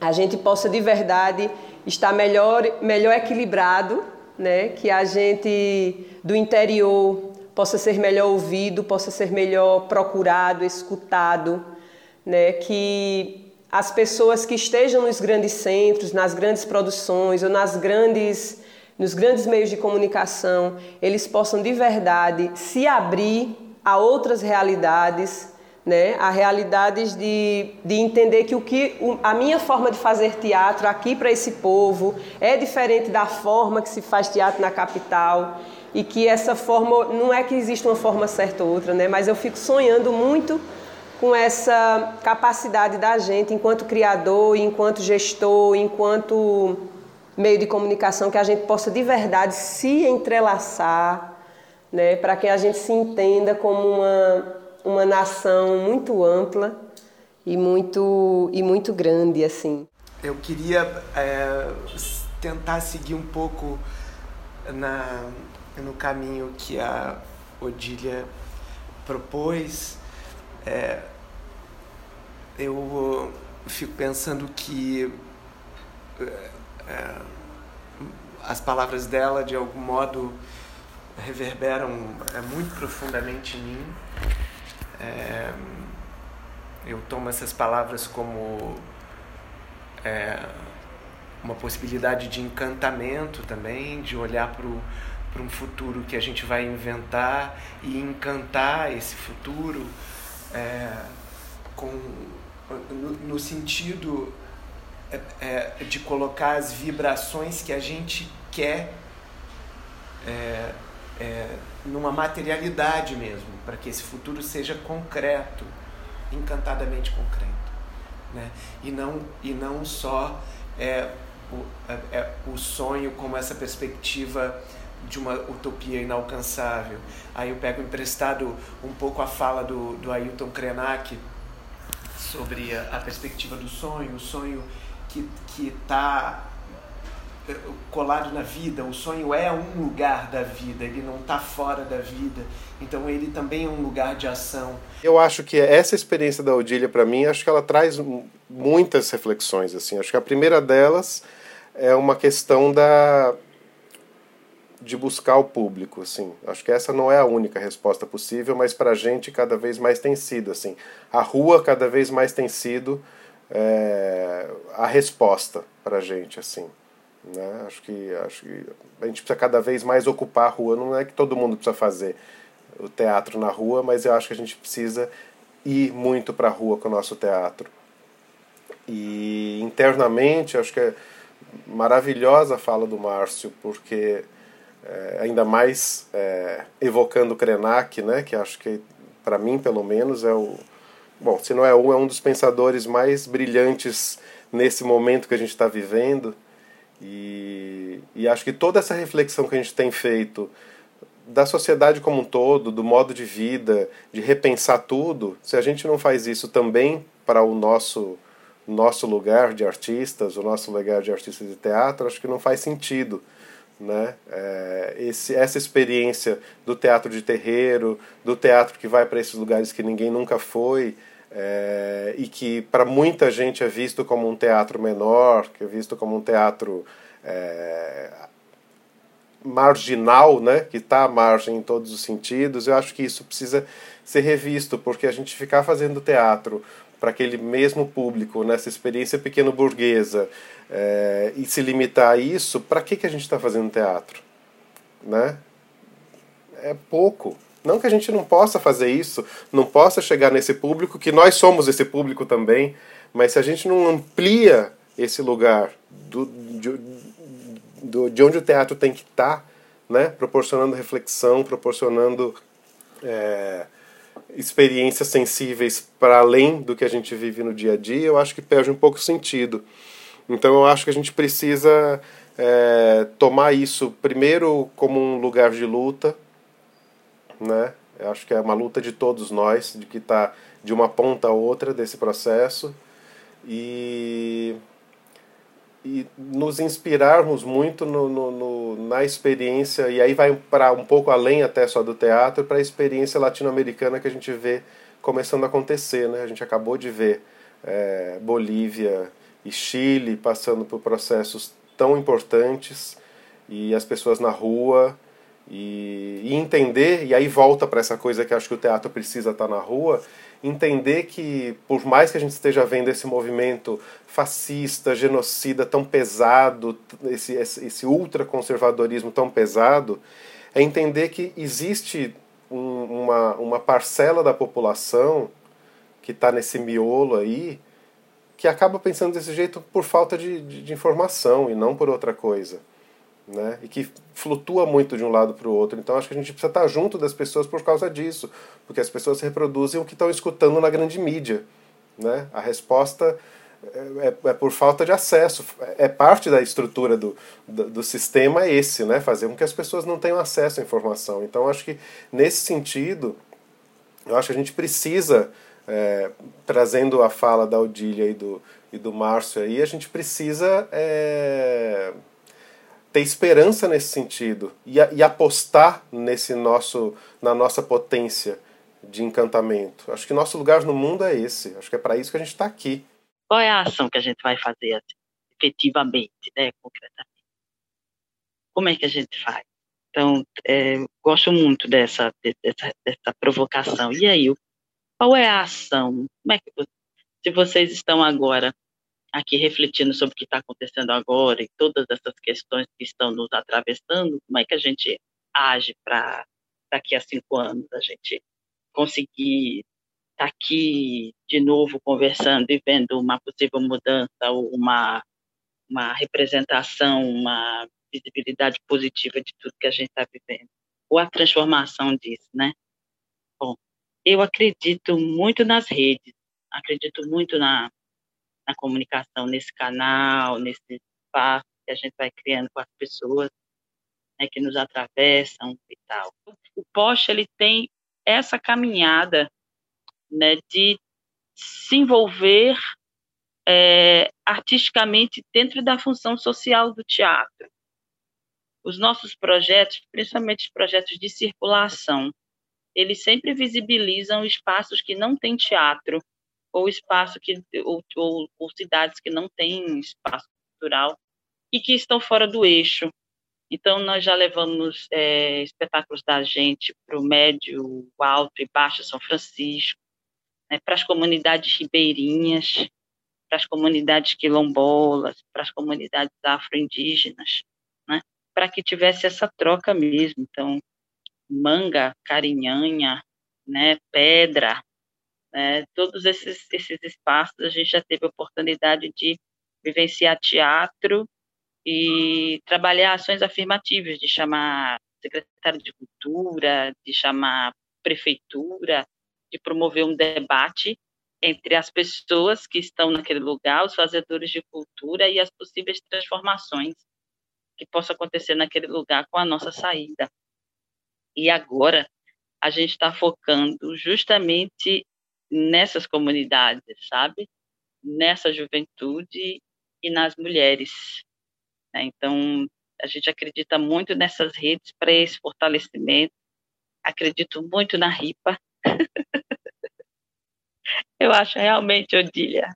a gente possa de verdade estar melhor, melhor equilibrado, né? que a gente do interior possa ser melhor ouvido, possa ser melhor procurado, escutado, né? que as pessoas que estejam nos grandes centros, nas grandes produções ou nas grandes, nos grandes meios de comunicação, eles possam de verdade se abrir a outras realidades, né? a realidades de, de entender que, o que a minha forma de fazer teatro aqui para esse povo é diferente da forma que se faz teatro na capital e que essa forma, não é que existe uma forma certa ou outra, né? mas eu fico sonhando muito com essa capacidade da gente, enquanto criador, enquanto gestor, enquanto meio de comunicação, que a gente possa de verdade se entrelaçar, né, para que a gente se entenda como uma, uma nação muito ampla e muito, e muito grande. assim. Eu queria é, tentar seguir um pouco na, no caminho que a Odília propôs é, eu fico pensando que é, é, as palavras dela, de algum modo, reverberam é, muito profundamente em mim. É, eu tomo essas palavras como é, uma possibilidade de encantamento também, de olhar para um futuro que a gente vai inventar e encantar esse futuro é, com, no, no sentido é, é, de colocar as vibrações que a gente quer é, numa materialidade mesmo, para que esse futuro seja concreto, encantadamente concreto. Né? E, não, e não só é, o, é, é o sonho como essa perspectiva de uma utopia inalcançável. Aí eu pego emprestado um pouco a fala do, do Ailton Krenak sobre a, a perspectiva do sonho, o sonho que está colado na vida, o sonho é um lugar da vida, ele não está fora da vida, então ele também é um lugar de ação. Eu acho que essa experiência da Odília para mim, acho que ela traz muitas reflexões assim. Acho que a primeira delas é uma questão da de buscar o público, assim. Acho que essa não é a única resposta possível, mas para a gente cada vez mais tem sido, assim. A rua cada vez mais tem sido é, a resposta para a gente, assim. Né? Acho que acho que a gente precisa cada vez mais ocupar a rua. Não é que todo mundo precisa fazer o teatro na rua, mas eu acho que a gente precisa ir muito para a rua com o nosso teatro. E internamente, acho que é maravilhosa a fala do Márcio, porque é, ainda mais é, evocando Krenak, né, que acho que para mim pelo menos é o bom, se não é um, é um dos pensadores mais brilhantes nesse momento que a gente está vivendo e, e acho que toda essa reflexão que a gente tem feito da sociedade como um todo, do modo de vida, de repensar tudo, se a gente não faz isso também para o nosso nosso lugar de artistas, o nosso lugar de artistas de teatro, acho que não faz sentido né? É, esse, essa experiência do teatro de terreiro, do teatro que vai para esses lugares que ninguém nunca foi é, e que para muita gente é visto como um teatro menor, que é visto como um teatro é, marginal, né? que está à margem em todos os sentidos. Eu acho que isso precisa ser revisto, porque a gente ficar fazendo teatro para aquele mesmo público, nessa experiência pequeno burguesa, é, e se limitar a isso, para que, que a gente está fazendo teatro? Né? É pouco. Não que a gente não possa fazer isso, não possa chegar nesse público, que nós somos esse público também, mas se a gente não amplia esse lugar do, de, do, de onde o teatro tem que estar, tá, né? proporcionando reflexão, proporcionando é, experiências sensíveis para além do que a gente vive no dia a dia, eu acho que perde um pouco sentido. Então eu acho que a gente precisa é, tomar isso primeiro como um lugar de luta, né? Eu acho que é uma luta de todos nós, de que está de uma ponta a outra desse processo e, e nos inspirarmos muito no, no, no na experiência, e aí vai para um pouco além até só do teatro, para a experiência latino-americana que a gente vê começando a acontecer. Né? A gente acabou de ver é, Bolívia e Chile passando por processos tão importantes e as pessoas na rua e, e entender e aí volta para essa coisa que acho que o teatro precisa estar tá na rua entender que, por mais que a gente esteja vendo esse movimento fascista, genocida tão pesado, esse, esse, esse ultraconservadorismo tão pesado, é entender que existe um, uma, uma parcela da população que está nesse miolo aí que acaba pensando desse jeito por falta de, de, de informação e não por outra coisa né? E que flutua muito de um lado para o outro. Então acho que a gente precisa estar junto das pessoas por causa disso, porque as pessoas reproduzem o que estão escutando na grande mídia, né? A resposta é, é, é por falta de acesso, é parte da estrutura do, do, do, sistema esse, né? Fazer com que as pessoas não tenham acesso à informação. Então acho que nesse sentido, eu acho que a gente precisa é, trazendo a fala da Odília e do, e do Márcio aí, a gente precisa é, ter esperança nesse sentido e, e apostar nesse nosso na nossa potência de encantamento. Acho que nosso lugar no mundo é esse. Acho que é para isso que a gente está aqui. Qual é a ação que a gente vai fazer efetivamente, né, concretamente? Como é que a gente faz? Então, é, gosto muito dessa, dessa, dessa provocação. E aí, qual é a ação? Como é que se vocês estão agora aqui refletindo sobre o que está acontecendo agora e todas essas questões que estão nos atravessando, como é que a gente age para daqui a cinco anos a gente conseguir estar tá aqui de novo conversando e vendo uma possível mudança ou uma, uma representação, uma visibilidade positiva de tudo que a gente está vivendo, ou a transformação disso, né? Bom, eu acredito muito nas redes, acredito muito na, na comunicação nesse canal, nesse espaço que a gente vai criando com as pessoas né, que nos atravessam e tal. O post ele tem essa caminhada né, de se envolver é, artisticamente dentro da função social do teatro. Os nossos projetos, principalmente os projetos de circulação, eles sempre visibilizam espaços que não têm teatro, ou espaço que ou, ou, ou cidades que não têm espaço cultural e que estão fora do eixo. Então, nós já levamos é, espetáculos da gente para o médio, alto e baixo São Francisco, né, para as comunidades ribeirinhas, para as comunidades quilombolas, para as comunidades afro-indígenas, né, para que tivesse essa troca mesmo. Então, manga, carinhanha, né, pedra, né? Todos esses, esses espaços a gente já teve a oportunidade de vivenciar teatro e trabalhar ações afirmativas, de chamar secretário de cultura, de chamar prefeitura, de promover um debate entre as pessoas que estão naquele lugar, os fazedores de cultura e as possíveis transformações que possam acontecer naquele lugar com a nossa saída. E agora a gente está focando justamente nessas comunidades, sabe? Nessa juventude e nas mulheres. Né? Então, a gente acredita muito nessas redes para esse fortalecimento. Acredito muito na RIPA. Eu acho realmente, Odília,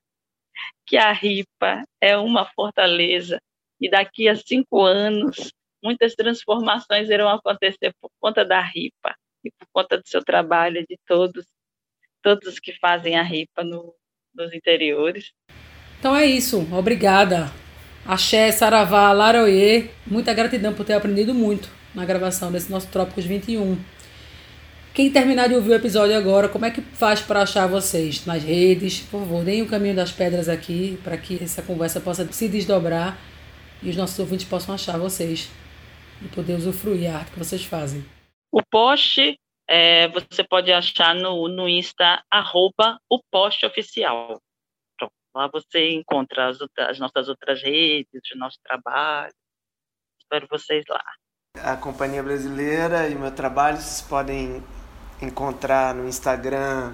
que a RIPA é uma fortaleza e daqui a cinco anos muitas transformações irão acontecer por conta da RIPA e por conta do seu trabalho de todos todos os que fazem a ripa no, nos interiores. Então é isso, obrigada. Axé, Saravá, Laroye, muita gratidão por ter aprendido muito na gravação desse nosso Trópicos 21. Quem terminar de ouvir o episódio agora, como é que faz para achar vocês? Nas redes, por favor, deem o caminho das pedras aqui para que essa conversa possa se desdobrar e os nossos ouvintes possam achar vocês e poder usufruir a arte que vocês fazem. O post é, você pode achar no, no Insta, arroba o post oficial. Pronto, lá você encontra as, as nossas outras redes, o nosso trabalho. Espero vocês lá. A Companhia Brasileira e o meu trabalho vocês podem encontrar no Instagram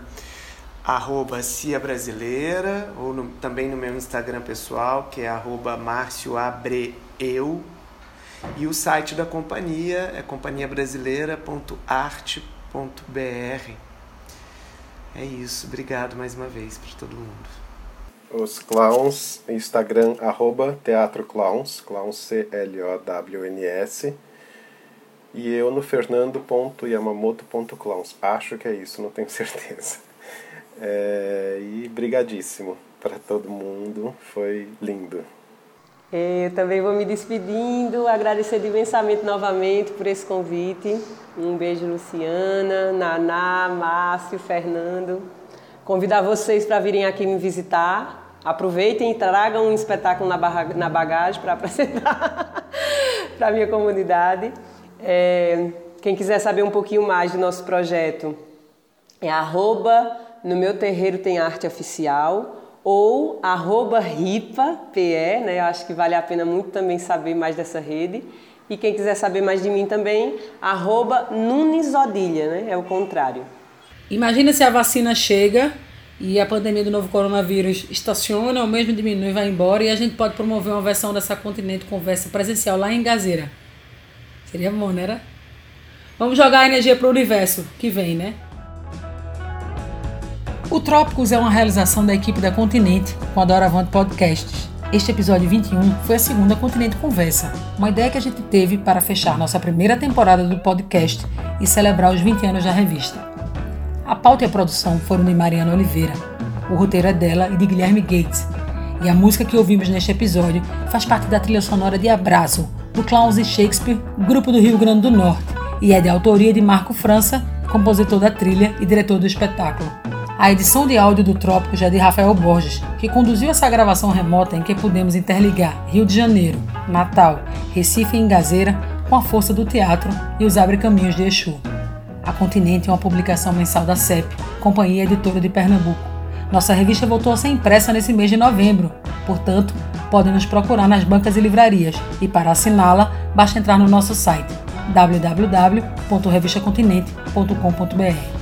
arroba Cia Brasileira ou no, também no meu Instagram pessoal que é arroba Márcio Abreu e o site da companhia é companhiabrasileira.arte.com www.clowns.br. É isso, obrigado mais uma vez para todo mundo. Os clowns, Instagram, arroba Teatro Clowns, clowns C-L-O-W-N-S. E eu no fernando.yamamoto.clowns. Acho que é isso, não tenho certeza. É, e brigadíssimo para todo mundo, foi lindo. Eu também vou me despedindo, agradecer imensamente novamente por esse convite. Um beijo, Luciana, Naná, Márcio, Fernando. Convidar vocês para virem aqui me visitar. Aproveitem e tragam um espetáculo na bagagem para apresentar para a minha comunidade. É, quem quiser saber um pouquinho mais do nosso projeto, é arroba no meu terreiro tem arte oficial ou arroba ripa.pe, né? Eu acho que vale a pena muito também saber mais dessa rede. E quem quiser saber mais de mim também, arroba Nunesodilha, né? É o contrário. Imagina se a vacina chega e a pandemia do novo coronavírus estaciona ou mesmo diminui vai embora e a gente pode promover uma versão dessa Continente Conversa presencial lá em Gazeira. Seria bom, né? Vamos jogar a energia para o universo que vem, né? O Trópicos é uma realização da equipe da Continente com a Doravante Podcasts. Este episódio 21 foi a segunda Continente Conversa, uma ideia que a gente teve para fechar nossa primeira temporada do podcast e celebrar os 20 anos da revista. A pauta e a produção foram de Mariana Oliveira, o roteiro é dela e de Guilherme Gates, e a música que ouvimos neste episódio faz parte da trilha sonora de Abraço, do Clowns e Shakespeare, grupo do Rio Grande do Norte, e é de autoria de Marco França, compositor da trilha e diretor do espetáculo. A edição de áudio do Trópico já é de Rafael Borges, que conduziu essa gravação remota em que pudemos interligar Rio de Janeiro, Natal, Recife e Engazeira com a força do teatro e os abre caminhos de Exu. A Continente é uma publicação mensal da CEP, Companhia Editora de Pernambuco. Nossa revista voltou a ser impressa nesse mês de novembro, portanto, podem nos procurar nas bancas e livrarias e para assiná-la, basta entrar no nosso site www.revistacontinente.com.br.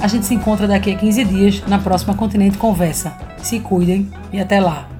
A gente se encontra daqui a 15 dias na próxima Continente Conversa. Se cuidem e até lá!